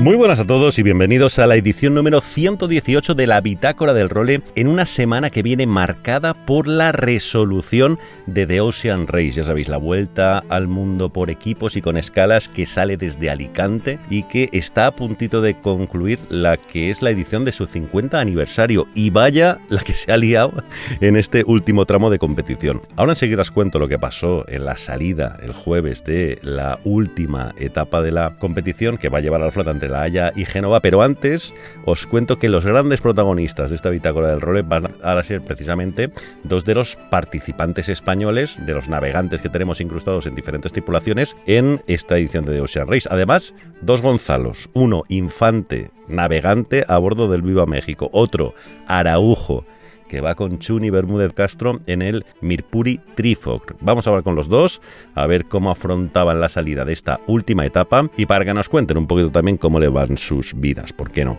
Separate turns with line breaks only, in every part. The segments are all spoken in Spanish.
Muy buenas a todos y bienvenidos a la edición número 118 de la Bitácora del Role en una semana que viene marcada por la resolución de The Ocean Race. Ya sabéis, la vuelta al mundo por equipos y con escalas que sale desde Alicante y que está a puntito de concluir la que es la edición de su 50 aniversario. Y vaya la que se ha liado en este último tramo de competición. Ahora enseguida os cuento lo que pasó en la salida el jueves de la última etapa de la competición que va a llevar al flotante la Haya y Génova, pero antes os cuento que los grandes protagonistas de esta bitácora del role van a ser precisamente dos de los participantes españoles, de los navegantes que tenemos incrustados en diferentes tripulaciones en esta edición de The Ocean Race. Además, dos Gonzalos, uno infante navegante a bordo del Viva México, otro Araujo que va con Chuni Bermúdez Castro en el Mirpuri Trifog. Vamos a hablar con los dos, a ver cómo afrontaban la salida de esta última etapa y para que nos cuenten un poquito también cómo le van sus vidas, ¿por qué no?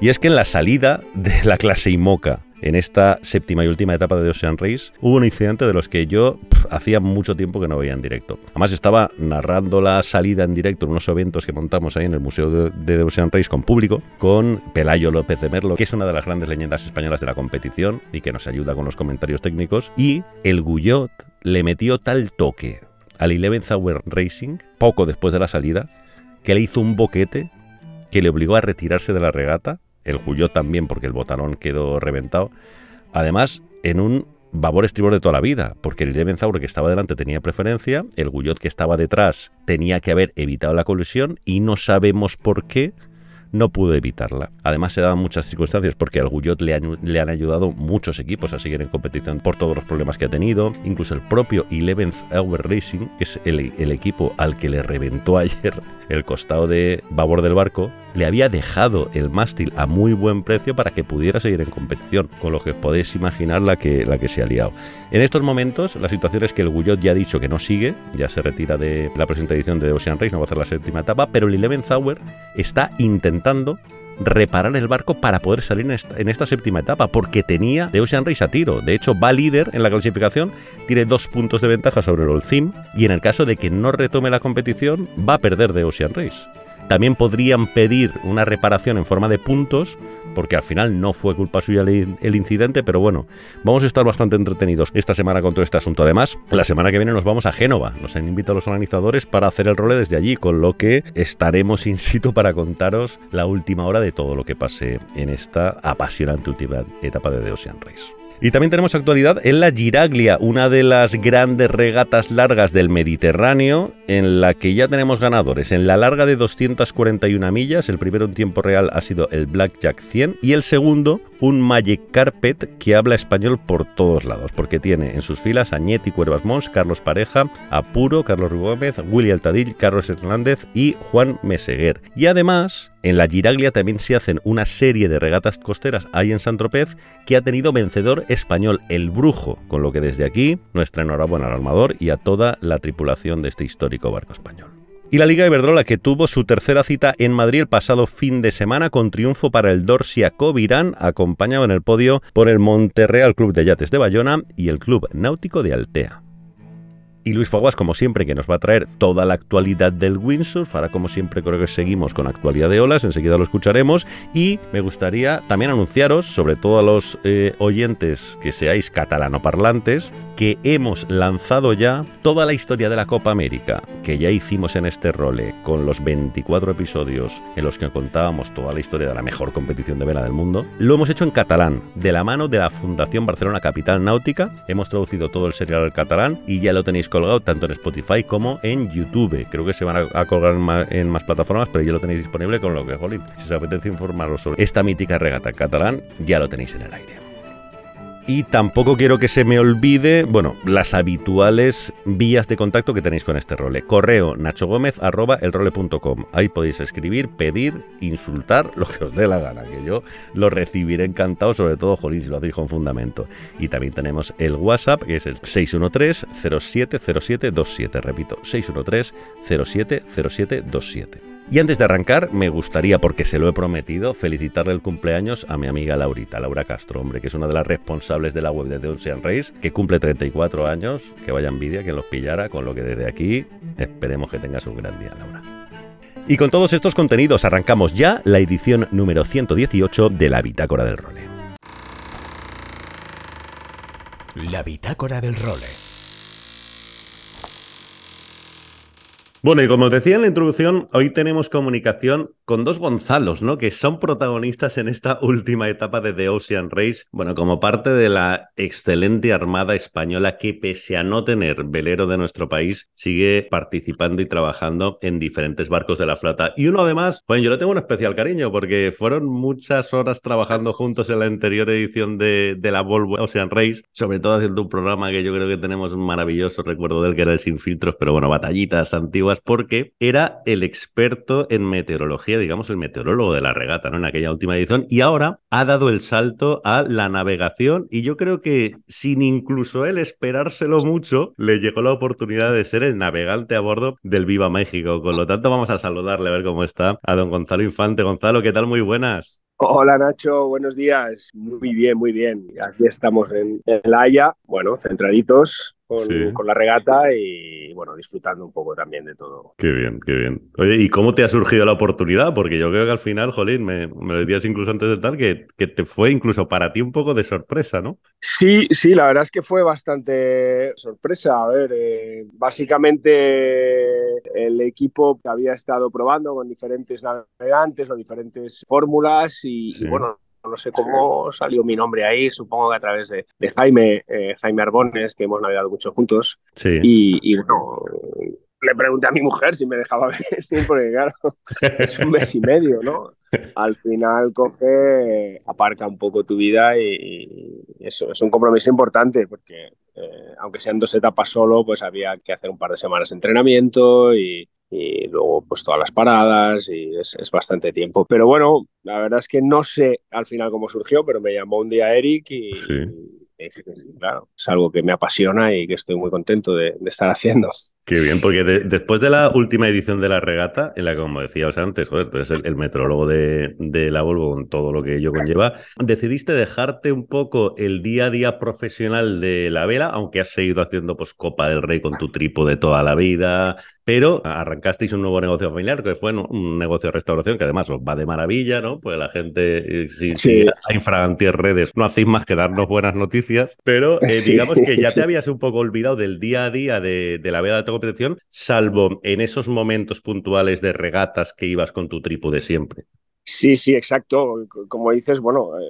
Y es que en la salida de la clase IMOCA en esta séptima y última etapa de Ocean Race hubo un incidente de los que yo hacía mucho tiempo que no veía en directo. Además estaba narrando la salida en directo en unos eventos que montamos ahí en el Museo de, de Ocean Race con público, con Pelayo López de Merlo, que es una de las grandes leyendas españolas de la competición y que nos ayuda con los comentarios técnicos, y el Guyot le metió tal toque al Eleven Hour Racing, poco después de la salida, que le hizo un boquete que le obligó a retirarse de la regata el Guyot también porque el botalón quedó reventado. Además, en un babor estribor de toda la vida, porque el Levenzaure que estaba delante tenía preferencia, el Guyot que estaba detrás tenía que haber evitado la colisión y no sabemos por qué no pudo evitarla. Además se daban muchas circunstancias porque al Guyot le han, ayudado muchos equipos a seguir en competición por todos los problemas que ha tenido, incluso el propio 11th Hour Racing, que es el, el equipo al que le reventó ayer el costado de babor del barco, le había dejado el mástil a muy buen precio para que pudiera seguir en competición, con lo que podéis imaginar la que, la que se ha liado. En estos momentos, la situación es que el Guyot ya ha dicho que no sigue, ya se retira de la presente edición de Ocean Race, no va a hacer la séptima etapa, pero el Eleven Hour está intentando reparar el barco para poder salir en esta, en esta, séptima etapa, porque tenía de Ocean Race a tiro. De hecho, va líder en la clasificación, tiene dos puntos de ventaja sobre el Olcim, y en el caso de que no retome la competición, va a perder de Ocean Race. También podrían pedir una reparación en forma de puntos, porque al final no fue culpa suya el incidente, pero bueno, vamos a estar bastante entretenidos esta semana con todo este asunto. Además, la semana que viene nos vamos a Génova, nos han invitado los organizadores para hacer el role desde allí, con lo que estaremos in situ para contaros la última hora de todo lo que pase en esta apasionante última etapa de The Ocean Race. Y también tenemos actualidad en la Giraglia, una de las grandes regatas largas del Mediterráneo, en la que ya tenemos ganadores. En la larga de 241 millas, el primero en tiempo real ha sido el Blackjack 100 y el segundo un Magic Carpet que habla español por todos lados, porque tiene en sus filas a Ñeti Cuervas Mons, Carlos Pareja, Apuro, Carlos Gómez, Willy Altadil, Carlos Hernández y Juan Meseguer. Y además, en la Giraglia también se hacen una serie de regatas costeras ahí en San Tropez que ha tenido vencedor español el Brujo, con lo que desde aquí nuestra enhorabuena al armador y a toda la tripulación de este histórico barco español. Y la Liga Iberdrola que tuvo su tercera cita en Madrid el pasado fin de semana con triunfo para el Dorsia Covirán, acompañado en el podio por el Monterreal Club de Yates de Bayona y el Club Náutico de Altea. Y Luis Faguas, como siempre, que nos va a traer toda la actualidad del windsurf. Ahora, como siempre, creo que seguimos con actualidad de olas. Enseguida lo escucharemos. Y me gustaría también anunciaros, sobre todo a los eh, oyentes que seáis catalanoparlantes, que hemos lanzado ya toda la historia de la Copa América, que ya hicimos en este role, con los 24 episodios en los que contábamos toda la historia de la mejor competición de vela del mundo. Lo hemos hecho en catalán, de la mano de la Fundación Barcelona Capital Náutica. Hemos traducido todo el serial al catalán y ya lo tenéis colgado tanto en Spotify como en YouTube. Creo que se van a, colgar en más, en más, plataformas, pero ya lo tenéis disponible con lo que, jolín, si os apetece informaros sobre esta mítica regata catalán, ya lo tenéis en el aire. Y tampoco quiero que se me olvide, bueno, las habituales vías de contacto que tenéis con este role. Correo nachogomez.elrole.com. Ahí podéis escribir, pedir, insultar, lo que os dé la gana, que yo lo recibiré encantado, sobre todo, jolín, si lo hacéis con fundamento. Y también tenemos el WhatsApp, que es el 613-070727. Repito, 613-070727. Y antes de arrancar, me gustaría, porque se lo he prometido, felicitarle el cumpleaños a mi amiga Laurita, Laura Castro, hombre, que es una de las responsables de la web de The Ocean Race, que cumple 34 años, que vaya envidia quien los pillara, con lo que desde aquí esperemos que tengas un gran día, Laura. Y con todos estos contenidos arrancamos ya la edición número 118 de la Bitácora del Role.
La Bitácora del Role.
Bueno, y como os decía en la introducción, hoy tenemos comunicación con dos Gonzalos, ¿no? Que son protagonistas en esta última etapa de The Ocean Race. Bueno, como parte de la excelente armada española que, pese a no tener velero de nuestro país, sigue participando y trabajando en diferentes barcos de la flota. Y uno además, bueno, yo le tengo un especial cariño porque fueron muchas horas trabajando juntos en la anterior edición de, de la Volvo Ocean Race, sobre todo haciendo un programa que yo creo que tenemos un maravilloso recuerdo del que era el Sin Filtros, pero bueno, batallitas antiguas porque era el experto en meteorología, digamos el meteorólogo de la regata, ¿no? En aquella última edición y ahora ha dado el salto a la navegación y yo creo que sin incluso él esperárselo mucho, le llegó la oportunidad de ser el navegante a bordo del Viva México. Con lo tanto, vamos a saludarle a ver cómo está a don Gonzalo Infante. Gonzalo, ¿qué tal? Muy buenas.
Hola Nacho, buenos días. Muy bien, muy bien. Aquí estamos en, en La Haya, bueno, centraditos, con, la regata y bueno, disfrutando un poco también de todo.
Qué bien, qué bien. Oye, ¿y cómo te ha surgido la oportunidad? Porque yo creo que al final, Jolín, me, me decías incluso antes de tal que, que te fue incluso para ti un poco de sorpresa, ¿no?
Sí, sí, la verdad es que fue bastante sorpresa. A ver, eh, básicamente el equipo que había estado probando con diferentes navegantes o diferentes fórmulas y, y bueno, no sé cómo salió mi nombre ahí, supongo que a través de, Jaime, eh, Jaime Arbones, que hemos navegado mucho juntos.
Sí.
Y, bueno, le pregunté a mi mujer si me dejaba venir, porque claro, es un mes y medio, ¿no? Al final coge, aparca un poco tu vida y, eso es un compromiso importante, porque eh, aunque sean dos etapas solo, pues había que hacer un par de semanas de entrenamiento y, y luego pues todas las paradas y es, es, bastante tiempo. Pero bueno, la verdad es que no sé al final cómo surgió, pero me llamó un día Eric y,
sí.
y claro, es algo que me apasiona y que estoy muy contento de, de estar haciendo.
Qué bien, porque de, después de la última edición de la regata, en la que, como decías antes, joder, tú eres el, metrólogo de, de, la Volvo con todo lo que ello conlleva, decidiste dejarte un poco el día a día profesional de la vela, aunque has seguido haciendo pues Copa del Rey con tu trípode toda la vida, pero arrancasteis un nuevo negocio familiar, que fue un negocio de restauración, que además os va de maravilla, ¿no? Pues la gente, si, sí. si a redes, no hacéis más que darnos buenas noticias, pero eh, sí. digamos que ya te habías un poco olvidado del día a día de, de la vela de competición, salvo en esos momentos puntuales de regatas que ibas con tu trípode siempre.
Sí, sí, exacto. Como dices, bueno, eh,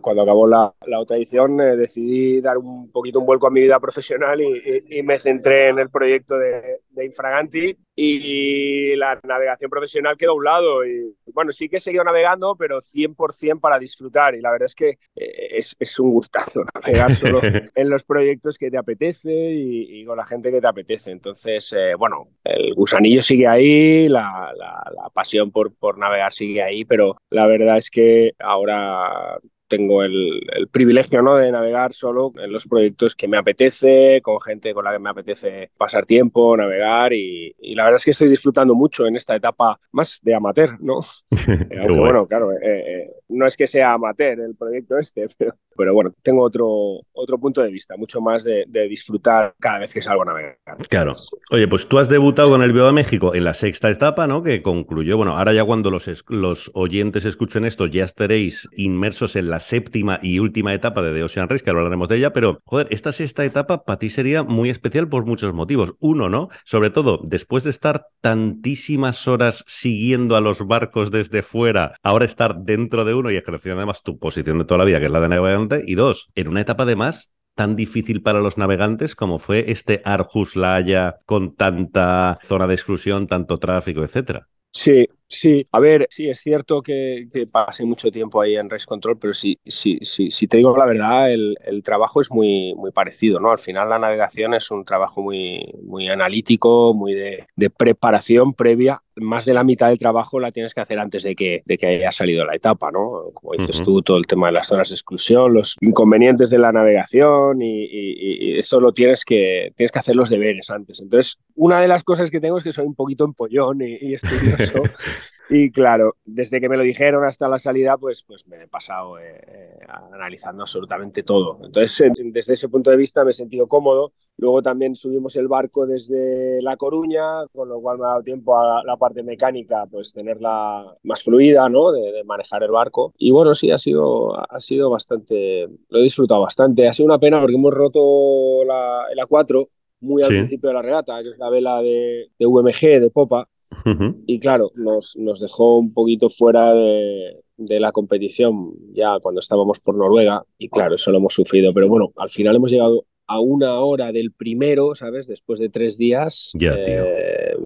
cuando acabó la, la otra edición eh, decidí dar un poquito un vuelco a mi vida profesional y, y, y me centré en el proyecto de, de, Infraganti y la navegación profesional quedó a un lado. Y bueno, sí que he seguido navegando, pero 100% para disfrutar. Y la verdad es que eh, es, es, un gustazo navegar solo en los proyectos que te apetece y, y, con la gente que te apetece. Entonces, eh, bueno, el gusanillo sigue ahí, la, la, la pasión por, por navegar sigue ahí pero la verdad es que ahora tengo el, el, privilegio ¿no? de navegar solo en los proyectos que me apetece, con gente con la que me apetece pasar tiempo, navegar y, y la verdad es que estoy disfrutando mucho en esta etapa más de amateur, ¿no? Aunque bueno. bueno, claro, eh, eh, no es que sea amateur el proyecto este, pero, pero bueno, tengo otro, otro punto de vista, mucho más de, disfrutar cada vez que salgo a navegar.
Claro. Oye, pues tú has debutado con el Viva México en la sexta etapa, ¿no? Que concluyó, bueno, ahora ya cuando los, los oyentes escuchen esto ya estaréis inmersos en la séptima y última etapa de The Ocean Race, que hablaremos de ella, pero joder, esta sexta etapa para ti sería muy especial por muchos motivos. Uno, ¿no? Sobre todo, después de estar tantísimas horas siguiendo a los barcos desde fuera, ahora estar dentro de uno y ejerciendo además tu posición de toda la vida, que es la de navegante, y dos, en una etapa además tan difícil para los navegantes como fue este Arjus La Haya con tanta zona de exclusión, tanto tráfico, etcétera.
Sí, Sí, a ver, sí, es cierto que, pasé mucho tiempo ahí en Race Control, pero sí, sí, sí, sí te digo la verdad, el, trabajo es muy, muy parecido, ¿no? Al final la navegación es un trabajo muy, muy analítico, muy de, de preparación previa más de la mitad del trabajo la tienes que hacer antes de que, de que haya salido la etapa, ¿no? Como dices tú, todo el tema de las zonas de exclusión, los inconvenientes de la navegación y, eso lo tienes que, tienes que hacer los deberes antes. Entonces, una de las cosas que tengo es que soy un poquito empollón y, estudioso. Y claro, desde que me lo dijeron hasta la salida, pues, pues me he pasado eh, eh, analizando absolutamente todo. Entonces, desde ese punto de vista me he sentido cómodo. Luego también subimos el barco desde La Coruña, con lo cual me ha dado tiempo a la parte mecánica, pues tenerla más fluida, ¿no? De, manejar el barco. Y bueno, sí, ha sido, ha sido bastante, lo he disfrutado bastante. Ha sido una pena porque hemos roto la, el A4 muy al principio de la regata, que es la vela de, de UMG, de popa y claro, nos, nos, dejó un poquito fuera de, de, la competición ya cuando estábamos por Noruega. Y claro, eso lo hemos sufrido. Pero bueno, al final hemos llegado a una hora del primero, ¿sabes? Después de tres días.
Ya, tío. Eh,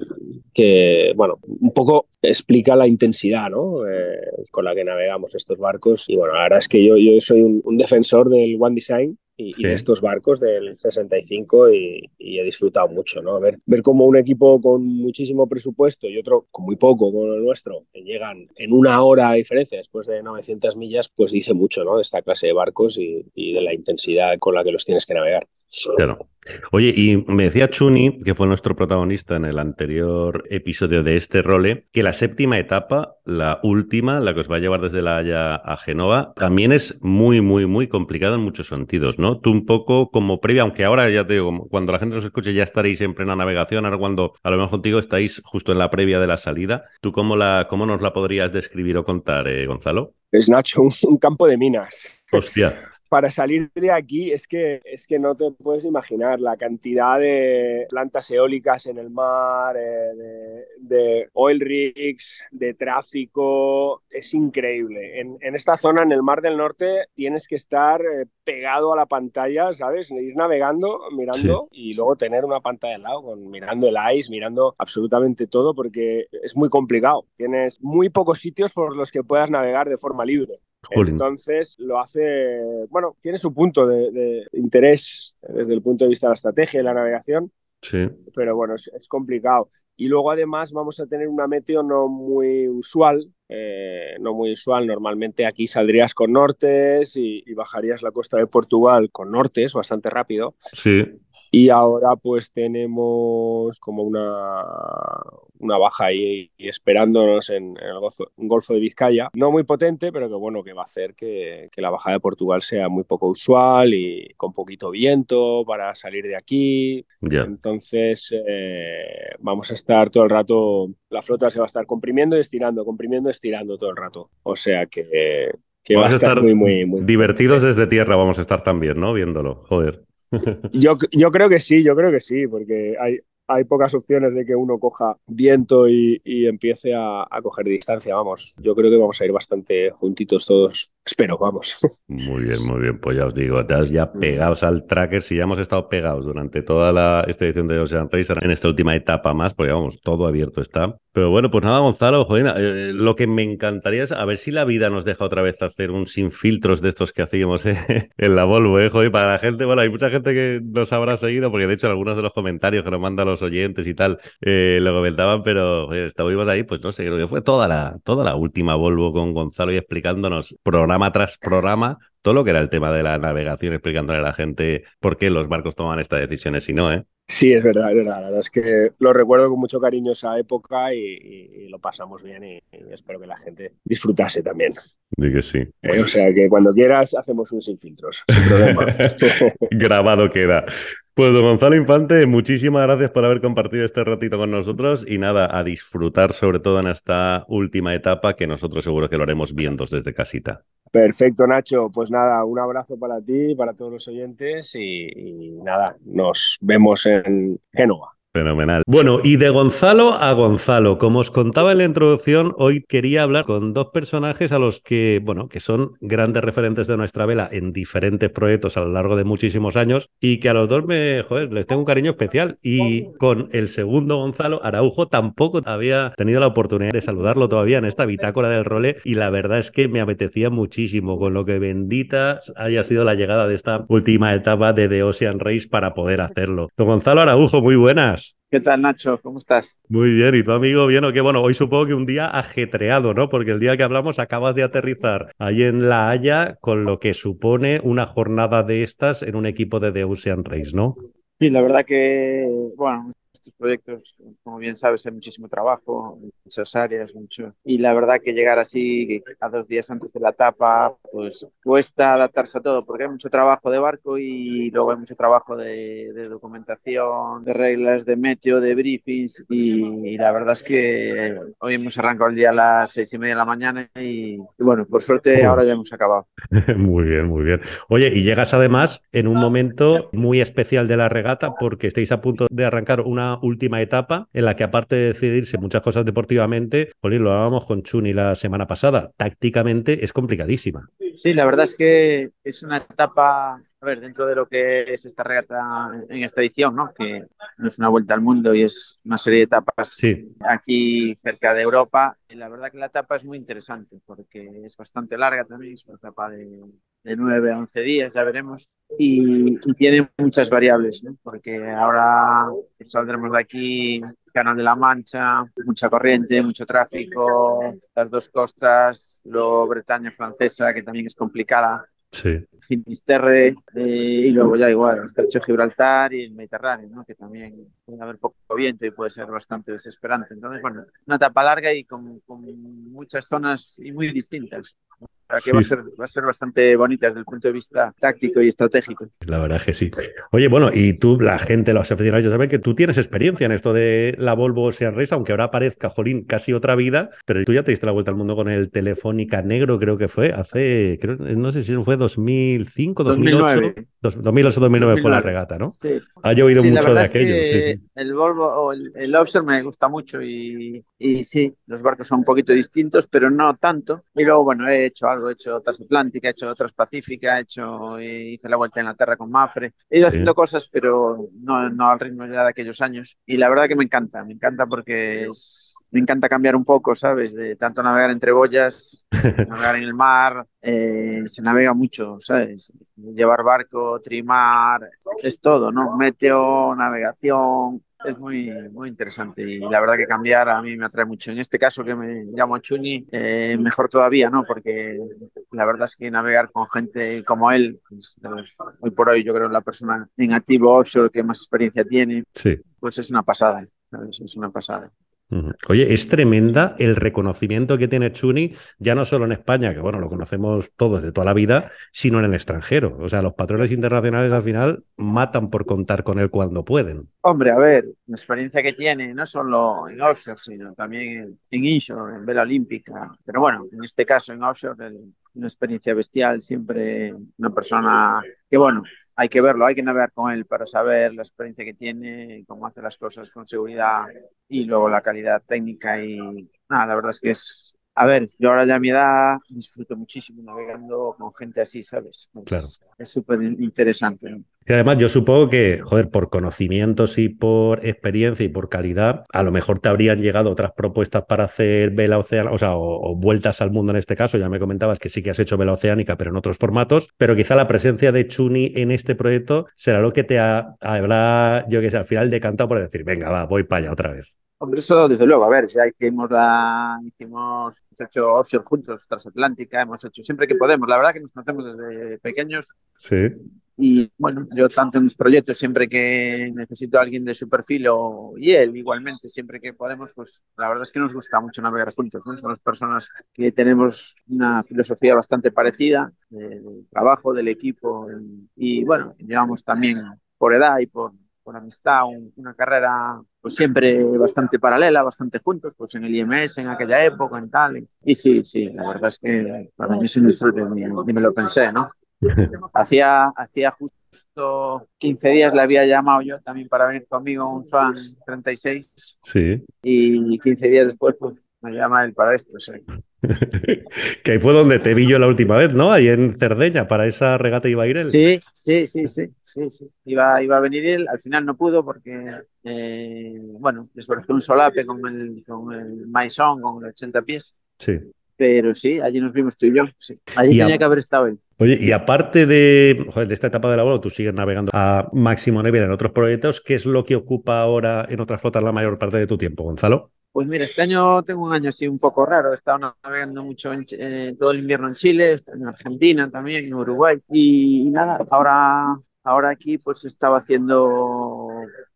que, bueno, un poco explica la intensidad, ¿no? Eh, con la que navegamos estos barcos. Y bueno, la verdad es que yo, yo soy un, un defensor del One Design y, de estos barcos del 65 y, he disfrutado mucho, ¿no? Ver, ver cómo un equipo con muchísimo presupuesto y otro con muy poco, como el nuestro, que llegan en una hora a diferencia después de 900 millas, pues dice mucho, ¿no? De esta clase de barcos y, y de la intensidad con la que los tienes que navegar.
Claro. Oye, y me decía Chuni, que fue nuestro protagonista en el anterior episodio de este role, que la séptima etapa, la última, la que os va a llevar desde La Haya a Genova, también es muy, muy, muy complicada en muchos sentidos, ¿no? Tú un poco como previa, aunque ahora ya te digo, cuando la gente os escuche ya estaréis en plena navegación, ahora cuando a lo mejor contigo estáis justo en la previa de la salida, ¿tú cómo, la, cómo nos la podrías describir o contar, eh, Gonzalo?
Es Nacho, un campo de minas.
Hostia
para salir de aquí es que, es que no te puedes imaginar la cantidad de plantas eólicas en el mar, eh, de, oil rigs, de tráfico, es increíble. En, esta zona, en el Mar del Norte, tienes que estar eh, pegado a la pantalla, ¿sabes? Ir navegando, mirando y luego tener una pantalla al lado, con, mirando el ice, mirando absolutamente todo, porque es muy complicado. Tienes muy pocos sitios por los que puedas navegar de forma libre. Entonces lo hace, bueno, tiene su punto de, interés desde el punto de vista de la estrategia y la navegación,
sí.
pero bueno, es, complicado. Y luego además vamos a tener una meteo no muy usual, eh, no muy usual. Normalmente aquí saldrías con nortes y, y, bajarías la costa de Portugal con nortes bastante rápido.
Sí.
Y ahora pues tenemos como una, una baja ahí esperándonos en, el Golfo, de Vizcaya. No muy potente, pero que bueno, que va a hacer que, la bajada de Portugal sea muy poco usual y con poquito viento para salir de aquí. Entonces eh, vamos a estar todo el rato, la flota se va a estar comprimiendo y estirando, comprimiendo y estirando todo el rato. O sea que... que va a estar, muy, muy, muy
divertidos desde tierra, vamos a estar también, ¿no? Viéndolo, joder.
Yo, yo creo que sí, yo creo que sí, porque hay, hay pocas opciones de que uno coja viento y, empiece a, a, coger distancia. Vamos, yo creo que vamos a ir bastante juntitos todos Espero, vamos.
Muy bien, muy bien. Pues ya os digo, ya pegados al tracker, si ya hemos estado pegados durante toda la, esta edición de Ocean Racer, en esta última etapa más, porque vamos, todo abierto está. Pero bueno, pues nada, Gonzalo, joder, eh, lo que me encantaría es a ver si la vida nos deja otra vez hacer un sin filtros de estos que hacíamos eh, en la Volvo, eh, joder, para la gente, bueno, hay mucha gente que nos habrá seguido, porque de hecho algunos de los comentarios que nos mandan los oyentes y tal eh, lo comentaban, pero joder, estábamos ahí, pues no sé, creo que fue toda la, toda la última Volvo con Gonzalo y explicándonos programa tras programa todo lo que era el tema de la navegación, explicándole a la gente por qué los barcos toman estas decisiones y no, ¿eh?
Sí, es verdad, es verdad. La verdad es que lo recuerdo con mucho cariño esa época y, lo pasamos bien y, espero que la gente disfrutase también.
Dí que sí.
Eh, o sea que cuando quieras hacemos un sin filtros, sin problema.
Grabado queda. Pues don Gonzalo Infante, muchísimas gracias por haber compartido este ratito con nosotros y nada, a disfrutar sobre todo en esta última etapa que nosotros seguro que lo haremos viendo desde casita.
Perfecto, Nacho. Pues nada, un abrazo para ti, para todos los oyentes y, nada, nos vemos en Génova.
Fenomenal. Bueno, y de Gonzalo a Gonzalo, como os contaba en la introducción, hoy quería hablar con dos personajes a los que, bueno, que son grandes referentes de nuestra vela en diferentes proyectos a lo largo de muchísimos años y que a los dos me, joder, les tengo un cariño especial. Y con el segundo Gonzalo Araujo tampoco había tenido la oportunidad de saludarlo todavía en esta bitácora del role y la verdad es que me apetecía muchísimo con lo que bendita haya sido la llegada de esta última etapa de The Ocean Race para poder hacerlo. Don Gonzalo Araujo, muy buenas.
¿Qué tal, Nacho? ¿Cómo estás?
Muy bien, y tu amigo, bien, o qué bueno, hoy supongo que un día ajetreado, ¿no? Porque el día que hablamos acabas de aterrizar ahí en La Haya, con lo que supone una jornada de estas en un equipo de The Ocean Race, ¿no?
Sí, la verdad que, bueno, estos proyectos, como bien sabes, hay muchísimo trabajo, muchas áreas, mucho. Y la verdad que llegar así a dos días antes de la etapa, pues cuesta adaptarse a todo, porque hay mucho trabajo de barco y luego hay mucho trabajo de, documentación, de reglas, de meteo, de briefings. Y, la verdad es que hoy hemos arrancado el día a las seis y media de la mañana y, bueno, por suerte ahora ya hemos acabado.
muy bien, muy bien. Oye, y llegas además en un momento muy especial de la regata porque estáis a punto de arrancar una última etapa en la que aparte de decidirse muchas cosas deportivamente, lo hablábamos con Chuni la semana pasada, tácticamente es complicadísima.
Sí, la verdad es que es una etapa a ver, dentro de lo que es esta regata en esta edición, ¿no? que no es una vuelta al mundo y es una serie de etapas aquí cerca de Europa, la verdad que la etapa es muy interesante porque es bastante larga también, es una etapa de, de 9 a 11 días, ya veremos, y, tiene muchas variables, ¿no? porque ahora saldremos de aquí Canal de la Mancha, mucha corriente, mucho tráfico, las dos costas, lo Bretaña francesa, que también es complicada,
Sí.
Finisterre eh, y luego ya igual, Estrecho de Gibraltar y el Mediterráneo, ¿no? que también puede haber poco viento y puede ser bastante desesperante. Entonces, bueno, una etapa larga y con, con muchas zonas y muy distintas que va, a ser, va a ser bastante bonita desde el punto de vista táctico y estratégico.
La verdad es que sí. Oye, bueno, y tú, la gente, los aficionados ya saben que tú tienes experiencia en esto de la Volvo Ocean Race, aunque ahora parezca, jolín, casi otra vida, pero tú ya te diste la vuelta al mundo con el Telefónica Negro, creo que fue, hace, creo, no sé si fue 2005, 2008. 2009. 2008, 2009 fue la regata, ¿no?
Sí.
Ha llovido mucho de aquello. Sí,
el Volvo o el, el Lobster me gusta mucho y, y sí, los barcos son un poquito distintos, pero no tanto. Y luego, bueno, he hecho algo he hecho transatlántica, he hecho transpacífica, he hecho, hice la vuelta en la Tierra con Mafre. He ido haciendo cosas, pero no, no al ritmo ya de aquellos años. Y la verdad que me encanta, me encanta porque es, me encanta cambiar un poco, ¿sabes? De tanto navegar entre boyas, navegar en el mar, eh, se navega mucho, ¿sabes? Llevar barco, trimar, es todo, ¿no? Meteo, navegación, es muy, muy interesante y la verdad que cambiar a mí me atrae mucho. En este caso que me llamo Chuni, eh, mejor todavía, ¿no? Porque la verdad es que navegar con gente como él, pues, hoy por hoy yo creo la persona en activo offshore que más experiencia tiene,
sí.
pues es una pasada, Es una pasada.
Oye, es tremenda el reconocimiento que tiene Chuni, ya no solo en España, que bueno, lo conocemos todos de toda la vida, sino en el extranjero. O sea, los patrones internacionales al final matan por contar con él cuando pueden.
Hombre, a ver, la experiencia que tiene, no solo en offshore, sino también en inshore, en vela olímpica. Pero bueno, en este caso en offshore, una experiencia bestial, siempre una persona que, bueno, hay que verlo, hay que navegar con él para saber la experiencia que tiene, cómo hace las cosas con seguridad y luego la calidad técnica y nada, la verdad es que es, a ver, yo ahora ya a mi edad disfruto muchísimo navegando con gente así, ¿sabes? Es súper interesante.
Y además yo supongo que, joder, por conocimientos y por experiencia y por calidad, a lo mejor te habrían llegado otras propuestas para hacer vela oceánica, o sea, o, vueltas al mundo en este caso. Ya me comentabas que sí que has hecho vela oceánica, pero en otros formatos. Pero quizá la presencia de Chuni en este proyecto será lo que te habrá, yo que sé, al final decantado por decir, venga, va, voy para allá otra vez.
Hombre, eso desde luego, a ver, ya hicimos la, hicimos, hecho offshore juntos, transatlántica, hemos hecho siempre que podemos. La verdad que nos conocemos desde pequeños.
Sí.
Y bueno, yo tanto en mis proyectos, siempre que necesito a alguien de su perfil o, y él igualmente, siempre que podemos, pues la verdad es que nos gusta mucho navegar juntos. ¿no? Somos personas que tenemos una filosofía bastante parecida del trabajo, del equipo y bueno, llevamos también por edad y por, por amistad una carrera pues siempre bastante paralela, bastante juntos, pues en el IMS en aquella época, en tal. Y sí, sí, la verdad es que para mí es un disfrute, ni, ni me lo pensé, ¿no? hacía, hacía justo 15 días le había llamado yo también para venir conmigo un fan 36.
Sí.
Y 15 días después, pues me llama él para esto. Sí.
Que ahí fue donde te vi yo la última vez, ¿no? Ahí en Cerdeña, para esa regata iba a ir él.
Sí, sí, sí, sí, sí, sí. Iba, iba a venir él, al final no pudo porque, eh, bueno, después un solape con el, con el Maison, con el 80 pies.
Sí.
Pero sí, allí nos vimos tú y yo. Sí. Allí
Y a-
tenía que haber estado él.
Oye, y aparte de, joder, de esta etapa de labor, tú sigues navegando a máximo nivel en otros proyectos. ¿Qué es lo que ocupa ahora en otras flotas la mayor parte de tu tiempo, Gonzalo?
Pues mira, este año tengo un año así un poco raro. He estado navegando mucho en eh, todo el invierno en Chile, en Argentina también, en Uruguay. Y, nada, ahora, ahora aquí pues estaba haciendo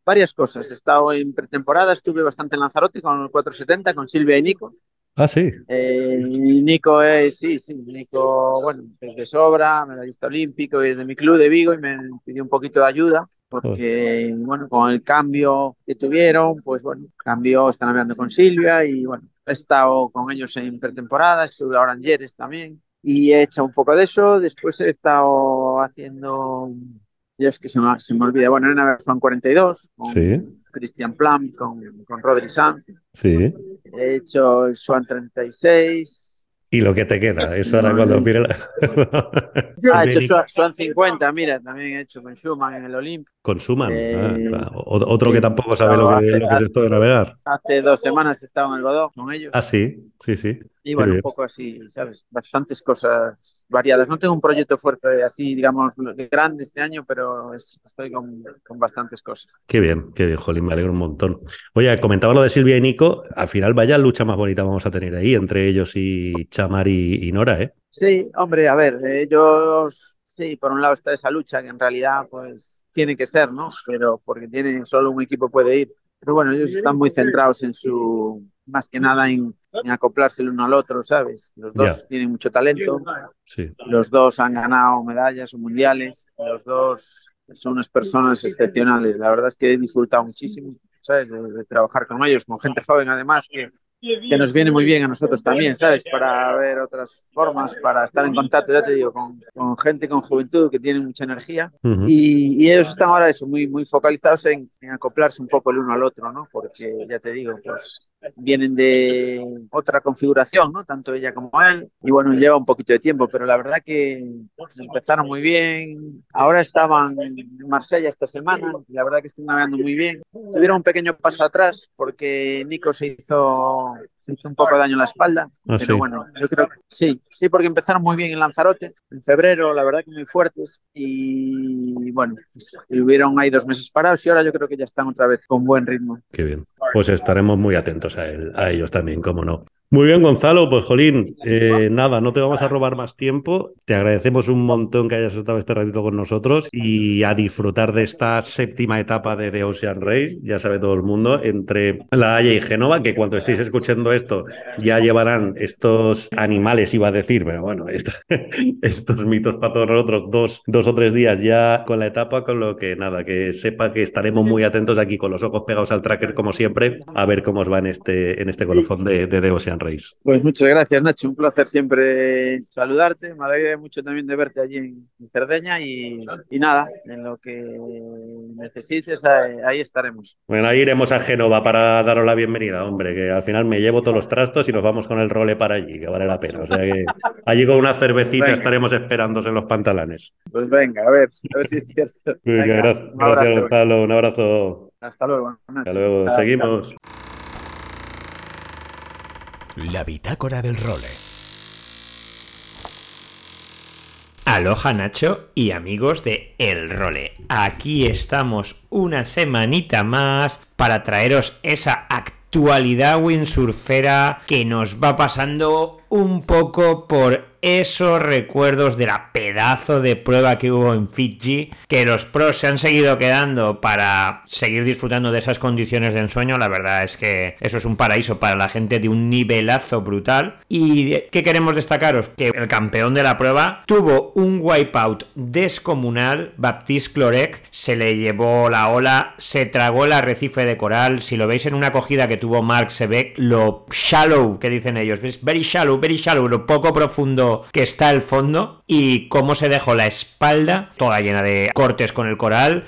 varias cosas. He estado en pretemporada, estuve bastante en Lanzarote con el 470, con Silvia y Nico.
Ah, sí.
Eh, Nico es, sí, sí, Nico, bueno, es de sobra, medallista olímpico, y es de mi club de Vigo y me pidió un poquito de ayuda porque, bueno, con el cambio que tuvieron, pues bueno, cambió, están hablando con Silvia y bueno, he estado con ellos en pretemporada, estuve ahora en Jerez también y he hecho un poco de eso, después he estado haciendo, ya es que se me, se me olvida, bueno, en Swan 42, con
Sí.
Christian Plum, con, con Rodri Sanz,
Sí.
he hecho el Swan 36.
Y lo que te queda,
Sí,
eso ahora
no,
cuando mire la...
He hecho Swan, Swan 50, mira, también he hecho con Schumann en el Olimp.
Consuman.
Eh,
Ah, Otro
sí.
que tampoco sabe lo que, lo que es esto de navegar.
Hace dos semanas he estado en el Godó con ellos.
Ah, sí, sí, sí.
Y bueno, un poco así, ¿sabes? Bastantes cosas variadas. No tengo un proyecto fuerte así, digamos, grande este año, pero es- estoy con, con bastantes cosas.
Qué bien, qué bien, Jolín, me alegro un montón. Oye, comentaba lo de Silvia y Nico, al final vaya lucha más bonita vamos a tener ahí entre ellos y Chamar y, y Nora, ¿eh?
Sí, hombre, a ver, ellos, sí, por un lado está esa lucha que en realidad, pues, tiene que ser, ¿no? Pero porque tiene, solo un equipo puede ir. Pero bueno, ellos están muy centrados en su, más que nada en, en acoplarse el uno al otro, ¿sabes? Los dos
Ya.
tienen mucho talento.
Sí.
Los dos han ganado medallas o mundiales. Los dos son unas personas excepcionales. La verdad es que he disfrutado muchísimo, ¿sabes? De, de trabajar con ellos, con gente joven además, que, que nos viene muy bien a nosotros también, ¿sabes? Para ver otras formas, para estar en contacto, ya te digo, con, con gente con juventud que tiene mucha energía.
Ujú.
Y, y ellos están ahora eso, muy, muy focalizados en, en acoplarse un poco el uno al otro, ¿no? Porque ya te digo, pues vienen de otra configuración, ¿no? Tanto ella como él. Y bueno, lleva un poquito de tiempo, pero la verdad que empezaron muy bien. Ahora estaban en Marsella esta semana, y la verdad que están navegando muy bien. Tuvieron un pequeño paso atrás porque Nico se hizo, hizo un poco de daño en la espalda.
Ah,
pero
sí.
bueno, yo creo que sí, sí, porque empezaron muy bien en Lanzarote, en febrero, la verdad que muy fuertes. Y bueno, pues, estuvieron ahí dos meses parados y ahora yo creo que ya están otra vez con buen ritmo.
Qué bien. Pues estaremos muy atentos a, él- a ellos también, cómo no. Muy bien, Gonzalo. Pues, Jolín, eh, nada, no te vamos a robar más tiempo. Te agradecemos un montón que hayas estado este ratito con nosotros y a disfrutar de esta séptima etapa de The Ocean Race. Ya sabe todo el mundo, entre La Haya y Génova, que cuando estéis escuchando esto ya llevarán estos animales, iba a decir, pero bueno, est- estos mitos para todos nosotros, dos, dos o tres días ya con la etapa, con lo que nada, que sepa que estaremos muy atentos aquí con los ojos pegados al tracker como siempre, a ver cómo os va en este, en este colofón de, de The Ocean Race.
Pues muchas gracias, Nacho. Un placer siempre saludarte. Me alegra mucho también de verte allí en Cerdeña y, y nada, en lo que necesites, ahí, estaremos.
Bueno, ahí iremos a Génova para daros la bienvenida, hombre, que al final me llevo todos los trastos y nos vamos con el role para allí, que vale la pena. O sea que allí con una cervecita
Venga.
estaremos esperándose en los pantalones.
Pues venga, a ver, a ver si es cierto.
Venga,
Venga,
gra-
un
gracias,
abrazo.
Gonzalo. Un abrazo.
Hasta luego, Nacho.
Hasta luego.
Chao, chao.
La bitácora del role.
Aloha Nacho y amigos de El Role. Aquí estamos una semanita más para traeros esa actualidad windsurfera que nos va pasando un poco por esos recuerdos de la pedazo de prueba que hubo en Fiji, que los pros se han seguido quedando para seguir disfrutando de esas condiciones de ensueño. La verdad es que eso es un paraíso para la gente de un nivelazo brutal. ¿Y qué queremos destacaros? Que el campeón de la prueba tuvo un wipeout descomunal. Baptiste Clorec se le llevó la ola, se tragó el arrecife de coral. Si lo veis en una acogida que tuvo Mark Sebeck, lo shallow que dicen ellos, very shallow very shallow, lo poco profundo que está el fondo y cómo se dejó la espalda toda llena de cortes con el coral.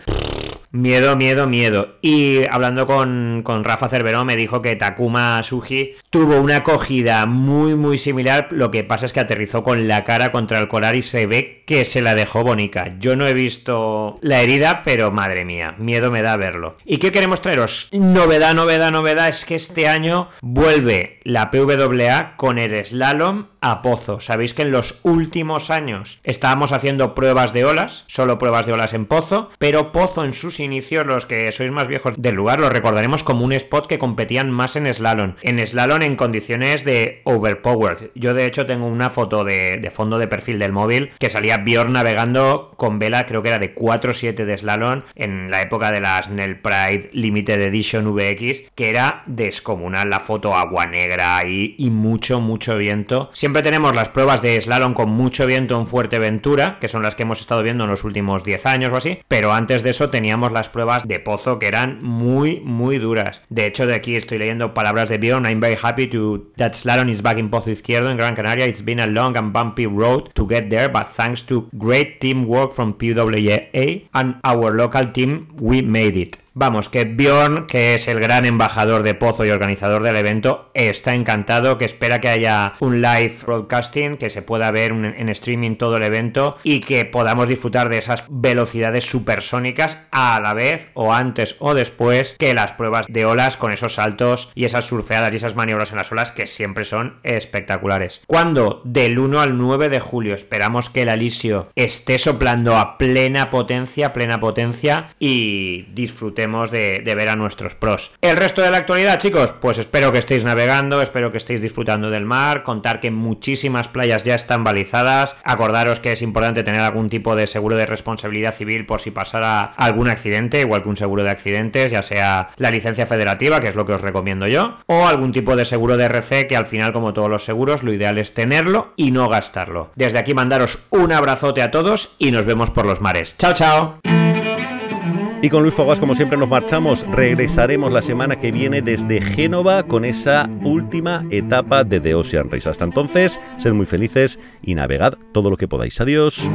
Miedo, miedo, miedo. Y hablando con, con, Rafa Cerveró me dijo que Takuma Suji tuvo una acogida muy, muy similar. Lo que pasa es que aterrizó con la cara contra el colar y se ve que se la dejó bonica. Yo no he visto la herida, pero madre mía, miedo me da verlo. ¿Y qué queremos traeros? Novedad, novedad, novedad es que este año vuelve la PWA con el slalom a Pozo. Sabéis que en los últimos años estábamos haciendo pruebas de olas, solo pruebas de olas en Pozo, pero Pozo en sus inicios, los que sois más viejos del lugar, lo recordaremos como un spot que competían más en slalom. En slalom en condiciones de overpowered. Yo de hecho tengo una foto de, fondo de perfil del móvil que salía Bjorn navegando con vela, creo que era de 4.7 de slalom en la época de la Snell Pride Limited Edition VX, que era descomunal la foto agua negra y, y mucho, mucho viento. Siempre tenemos las pruebas de slalom con mucho viento en Fuerteventura, que son las que hemos estado viendo en los últimos 10 años o así, pero antes de eso teníamos las pruebas de pozo que eran muy, muy duras. De hecho, de aquí estoy leyendo palabras de Bjorn. I'm very happy to that slalom is back in Pozo Izquierdo in Gran Canaria. It's been a long and bumpy road to get there, but thanks to great teamwork from PWA and our local team, we made it. Vamos, que Bjorn, que es el gran embajador de Pozo y organizador del evento, está encantado, que espera que haya un live broadcasting, que se pueda ver en streaming todo el evento y que podamos disfrutar de esas velocidades supersónicas a la vez o antes o después que las pruebas de olas con esos saltos y esas surfeadas y esas maniobras en las olas que siempre son espectaculares. Cuando del 1 al 9 de julio esperamos que el Alisio esté soplando a plena potencia, plena potencia y disfrutemos de, ver a nuestros pros. El resto de la actualidad, chicos, pues espero que estéis navegando, espero que estéis disfrutando del mar, contar que muchísimas playas ya están balizadas, acordaros que es importante tener algún tipo de seguro de responsabilidad civil por si pasara algún accidente, igual que un seguro de accidentes, ya sea la licencia federativa, que es lo que os recomiendo yo, o algún tipo de seguro de RC, que al final, como todos los seguros, lo ideal es tenerlo y no gastarlo. Desde aquí mandaros un abrazote a todos y nos vemos por los mares. Chao, chao.
Y con Luis Fogas, como siempre, nos marchamos. Regresaremos la semana que viene desde Génova con esa última etapa de The Ocean Race. Hasta entonces, sed muy felices y navegad todo lo que podáis. Adiós.